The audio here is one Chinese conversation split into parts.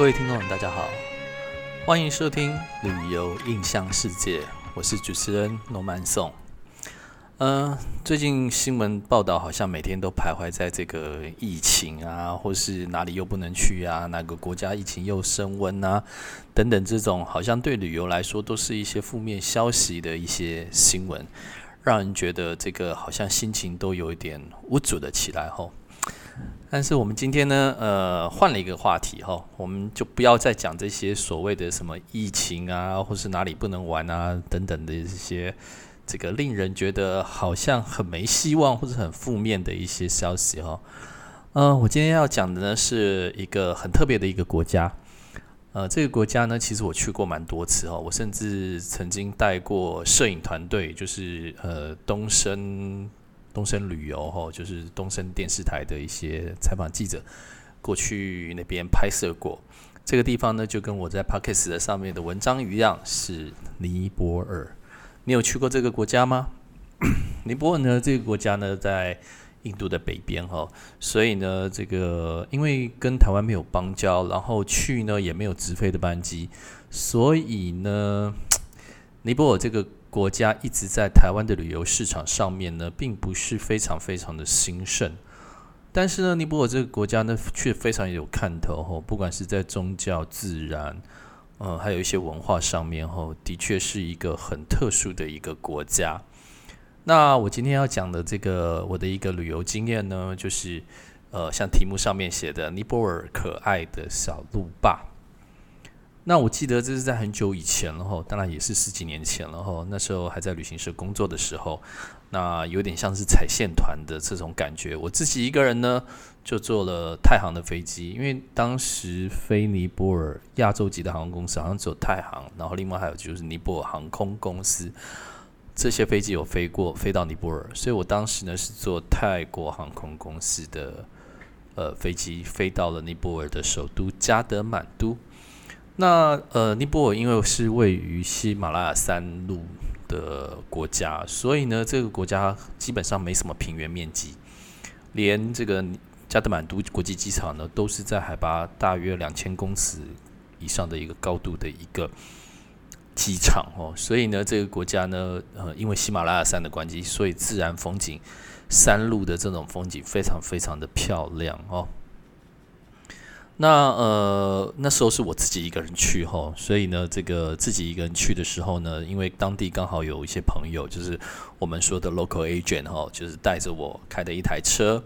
各位听众，大家好，欢迎收听《旅游印象世界》，我是主持人罗曼颂。嗯，最近新闻报道好像每天都徘徊在这个疫情啊，或是哪里又不能去啊，哪个国家疫情又升温啊，等等这种好像对旅游来说都是一些负面消息的一些新闻，让人觉得这个好像心情都有一点无助的起来吼。但是我们今天呢，呃，换了一个话题哈，我们就不要再讲这些所谓的什么疫情啊，或是哪里不能玩啊等等的这些这个令人觉得好像很没希望或者很负面的一些消息哈。嗯，我今天要讲的呢是一个很特别的一个国家，呃，这个国家呢其实我去过蛮多次哈，我甚至曾经带过摄影团队，就是呃东升。东升旅游哈，就是东升电视台的一些采访记者过去那边拍摄过。这个地方呢，就跟我在 p o d c a s 的上面的文章一样，是尼泊尔。你有去过这个国家吗？尼泊尔呢，这个国家呢，在印度的北边哈，所以呢，这个因为跟台湾没有邦交，然后去呢也没有直飞的班机，所以呢，尼泊尔这个。国家一直在台湾的旅游市场上面呢，并不是非常非常的兴盛。但是呢，尼泊尔这个国家呢，却非常有看头吼，不管是在宗教、自然，呃，还有一些文化上面吼，的确是一个很特殊的一个国家。那我今天要讲的这个我的一个旅游经验呢，就是呃，像题目上面写的尼泊尔可爱的小路霸。那我记得这是在很久以前了哈，当然也是十几年前了哈。那时候还在旅行社工作的时候，那有点像是踩线团的这种感觉。我自己一个人呢，就坐了太行的飞机，因为当时飞尼泊尔亚洲级的航空公司好像只有太行，然后另外还有就是尼泊尔航空公司，这些飞机有飞过飞到尼泊尔，所以我当时呢是坐泰国航空公司的呃飞机飞到了尼泊尔的首都加德满都。那呃，尼泊尔因为是位于喜马拉雅山路的国家，所以呢，这个国家基本上没什么平原面积，连这个加德满都国际机场呢，都是在海拔大约两千公尺以上的一个高度的一个机场哦。所以呢，这个国家呢，呃，因为喜马拉雅山的关系，所以自然风景、山路的这种风景非常非常的漂亮哦。那呃那时候是我自己一个人去哈，所以呢，这个自己一个人去的时候呢，因为当地刚好有一些朋友，就是我们说的 local agent 哈，就是带着我开的一台车。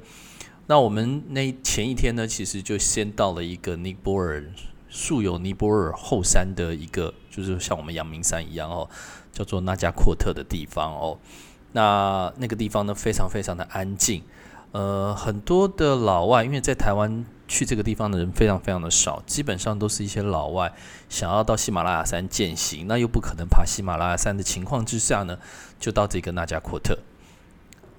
那我们那前一天呢，其实就先到了一个尼泊尔素有尼泊尔后山的一个，就是像我们阳明山一样哦，叫做纳加阔特的地方哦。那那个地方呢，非常非常的安静，呃，很多的老外，因为在台湾。去这个地方的人非常非常的少，基本上都是一些老外想要到喜马拉雅山践行，那又不可能爬喜马拉雅山的情况之下呢，就到这个纳加阔特。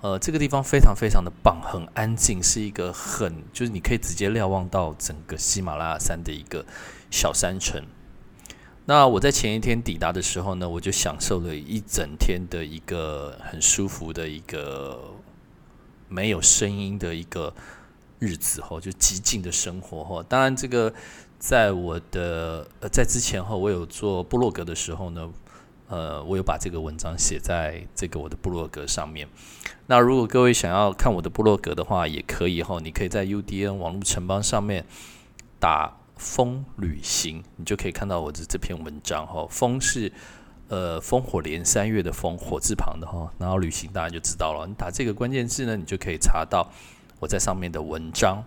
呃，这个地方非常非常的棒，很安静，是一个很就是你可以直接瞭望到整个喜马拉雅山的一个小山城。那我在前一天抵达的时候呢，我就享受了一整天的一个很舒服的一个没有声音的一个。日子哈，就极尽的生活哈。当然，这个在我的呃在之前哈，我有做部落格的时候呢，呃，我有把这个文章写在这个我的部落格上面。那如果各位想要看我的部落格的话，也可以哈，你可以在 UDN 网络城邦上面打“风旅行”，你就可以看到我的这篇文章哈。风是呃烽火连三月的风，火字旁的哈，然后旅行大家就知道了。你打这个关键字呢，你就可以查到。我在上面的文章，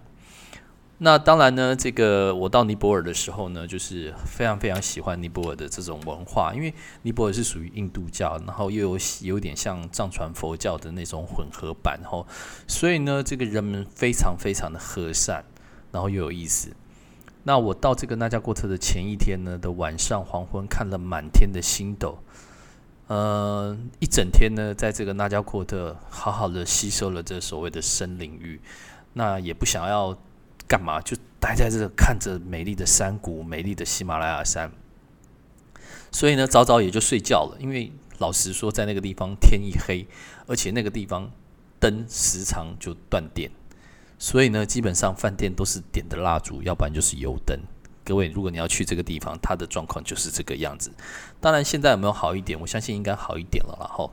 那当然呢，这个我到尼泊尔的时候呢，就是非常非常喜欢尼泊尔的这种文化，因为尼泊尔是属于印度教，然后又有有点像藏传佛教的那种混合版，吼，所以呢，这个人们非常非常的和善，然后又有意思。那我到这个纳加过特的前一天呢的晚上黄昏，看了满天的星斗。呃，一整天呢，在这个纳加阔特好好的吸收了这所谓的深领域，那也不想要干嘛，就待在这看着美丽的山谷、美丽的喜马拉雅山。所以呢，早早也就睡觉了，因为老实说，在那个地方天一黑，而且那个地方灯时常就断电，所以呢，基本上饭店都是点的蜡烛，要不然就是油灯。各位，如果你要去这个地方，它的状况就是这个样子。当然，现在有没有好一点？我相信应该好一点了。然后，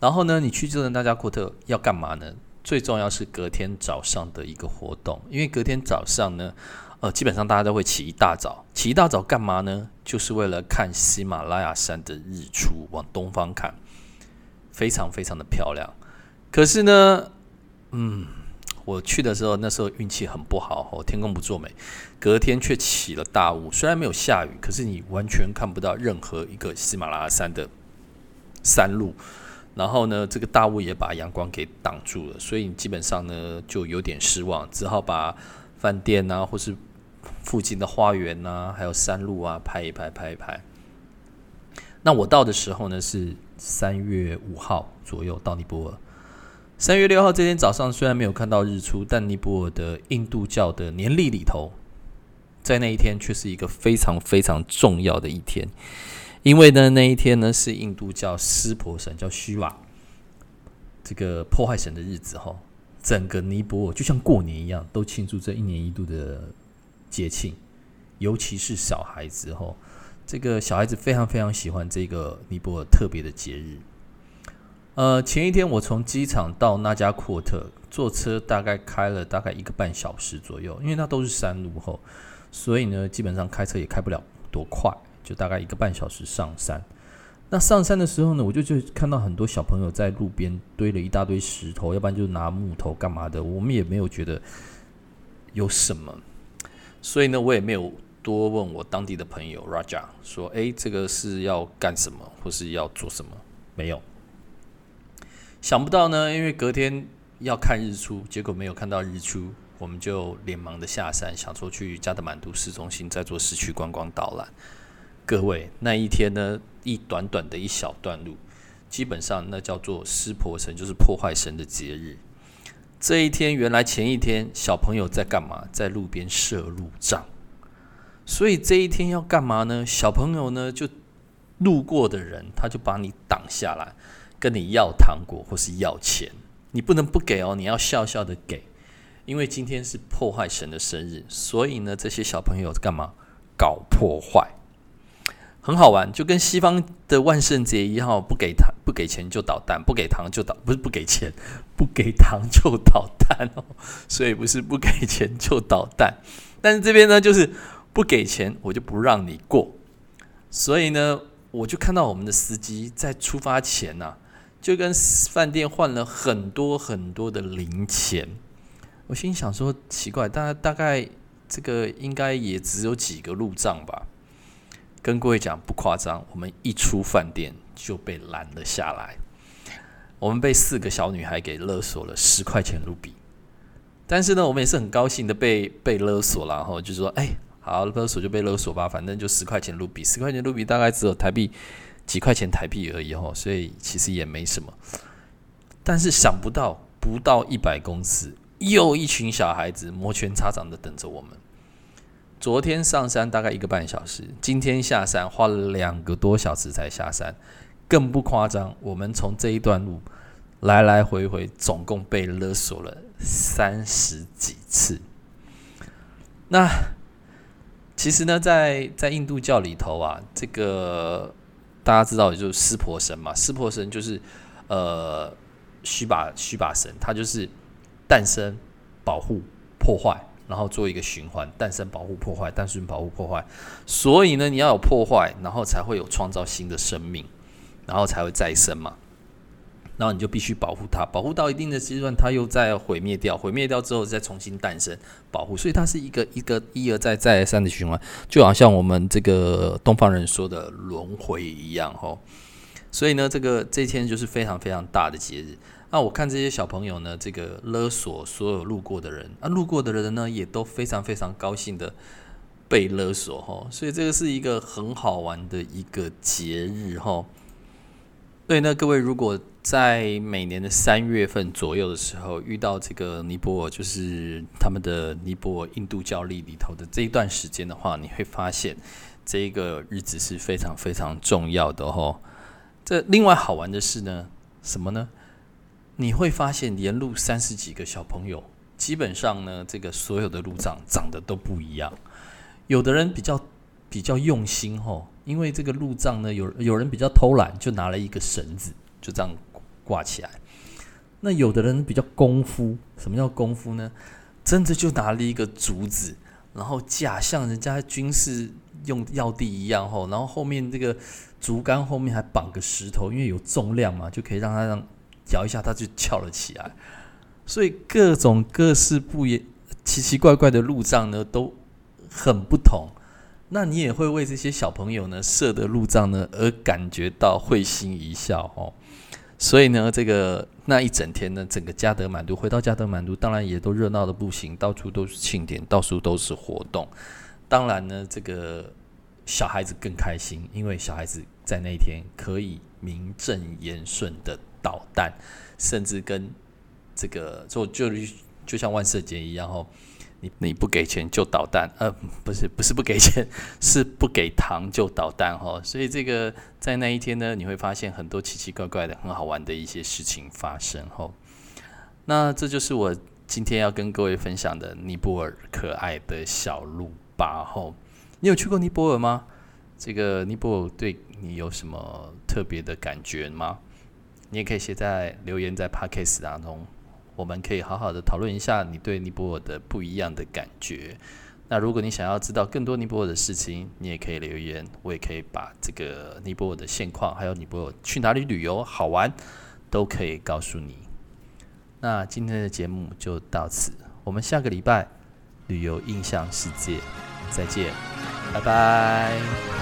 然后呢，你去这个纳加库特要干嘛呢？最重要是隔天早上的一个活动，因为隔天早上呢，呃，基本上大家都会起一大早，起一大早干嘛呢？就是为了看喜马拉雅山的日出，往东方看，非常非常的漂亮。可是呢，嗯，我去的时候，那时候运气很不好哦，天公不作美，隔天却起了大雾。虽然没有下雨，可是你完全看不到任何一个喜马拉雅山的山路。然后呢，这个大雾也把阳光给挡住了，所以你基本上呢就有点失望，只好把饭店啊，或是附近的花园啊，还有山路啊拍一拍，拍一拍。那我到的时候呢是三月五号左右到尼泊尔。三月六号这天早上虽然没有看到日出，但尼泊尔的印度教的年历里头，在那一天却是一个非常非常重要的一天。因为呢，那一天呢是印度教湿婆神叫虚瓦这个破坏神的日子哈，整个尼泊尔就像过年一样，都庆祝这一年一度的节庆，尤其是小孩子哈，这个小孩子非常非常喜欢这个尼泊尔特别的节日。呃，前一天我从机场到那家库特坐车，大概开了大概一个半小时左右，因为那都是山路后，所以呢，基本上开车也开不了多快。就大概一个半小时上山。那上山的时候呢，我就就看到很多小朋友在路边堆了一大堆石头，要不然就拿木头干嘛的。我们也没有觉得有什么，所以呢，我也没有多问我当地的朋友 Raja 说：“诶，这个是要干什么，或是要做什么？”没有。想不到呢，因为隔天要看日出，结果没有看到日出，我们就连忙的下山，想说去加德满都市中心再做市区观光导览。各位，那一天呢，一短短的一小段路，基本上那叫做湿婆神，就是破坏神的节日。这一天，原来前一天小朋友在干嘛？在路边设路障。所以这一天要干嘛呢？小朋友呢，就路过的人，他就把你挡下来，跟你要糖果或是要钱。你不能不给哦，你要笑笑的给，因为今天是破坏神的生日。所以呢，这些小朋友干嘛？搞破坏。很好玩，就跟西方的万圣节一样，不给糖不给钱就捣蛋，不给糖就捣不是不给钱，不给糖就捣蛋哦。所以不是不给钱就捣蛋，但是这边呢就是不给钱我就不让你过。所以呢，我就看到我们的司机在出发前呐，就跟饭店换了很多很多的零钱。我心想说奇怪，大大概这个应该也只有几个路障吧。跟各位讲不夸张，我们一出饭店就被拦了下来。我们被四个小女孩给勒索了十块钱卢比，但是呢，我们也是很高兴的被被勒索了。然后就说：“哎，好勒索就被勒索吧，反正就十块钱卢比，十块钱卢比大概只有台币几块钱台币而已哈，所以其实也没什么。但是想不到，不到一百公尺，又一群小孩子摩拳擦掌的等着我们。”昨天上山大概一个半小时，今天下山花了两个多小时才下山，更不夸张。我们从这一段路来来回回，总共被勒索了三十几次。那其实呢，在在印度教里头啊，这个大家知道，也就是湿婆神嘛。湿婆神就是呃虚把虚把神，他就是诞生、保护、破坏。然后做一个循环，诞生、保护、破坏，诞生、保护、破坏。所以呢，你要有破坏，然后才会有创造新的生命，然后才会再生嘛。然后你就必须保护它，保护到一定的阶段，它又再毁灭掉，毁灭掉之后再重新诞生、保护。所以它是一个一个一而再、再而三的循环，就好像我们这个东方人说的轮回一样，吼。所以呢，这个这一天就是非常非常大的节日。那我看这些小朋友呢，这个勒索所有路过的人，啊，路过的人呢也都非常非常高兴的被勒索吼，所以这个是一个很好玩的一个节日吼。对，那各位如果在每年的三月份左右的时候遇到这个尼泊尔，就是他们的尼泊尔印度教历里头的这一段时间的话，你会发现这一个日子是非常非常重要的哈。这另外好玩的是呢，什么呢？你会发现，沿路三十几个小朋友，基本上呢，这个所有的路障长得都不一样。有的人比较比较用心吼，因为这个路障呢，有有人比较偷懒，就拿了一个绳子就这样挂起来。那有的人比较功夫，什么叫功夫呢？真的就拿了一个竹子，然后假像人家军事用要地一样吼，然后后面这个竹竿后面还绑个石头，因为有重量嘛，就可以让它让摇一下，它就翘了起来。所以各种各式不也奇奇怪怪的路障呢，都很不同。那你也会为这些小朋友呢设的路障呢而感觉到会心一笑哦。所以呢，这个那一整天呢，整个加德满都回到加德满都，当然也都热闹的不行，到处都是庆典，到处都是活动。当然呢，这个小孩子更开心，因为小孩子在那一天可以名正言顺的捣蛋，甚至跟这个就就就像万圣节一样哦。你不给钱就捣蛋，呃，不是不是不给钱，是不给糖就捣蛋哈。所以这个在那一天呢，你会发现很多奇奇怪怪的、很好玩的一些事情发生哈。那这就是我今天要跟各位分享的尼泊尔可爱的小鹿吧哈。你有去过尼泊尔吗？这个尼泊尔对你有什么特别的感觉吗？你也可以写在留言在 Podcast 当中。我们可以好好的讨论一下你对尼泊尔的不一样的感觉。那如果你想要知道更多尼泊尔的事情，你也可以留言，我也可以把这个尼泊尔的现况，还有尼泊尔去哪里旅游好玩，都可以告诉你。那今天的节目就到此，我们下个礼拜旅游印象世界再见，拜拜。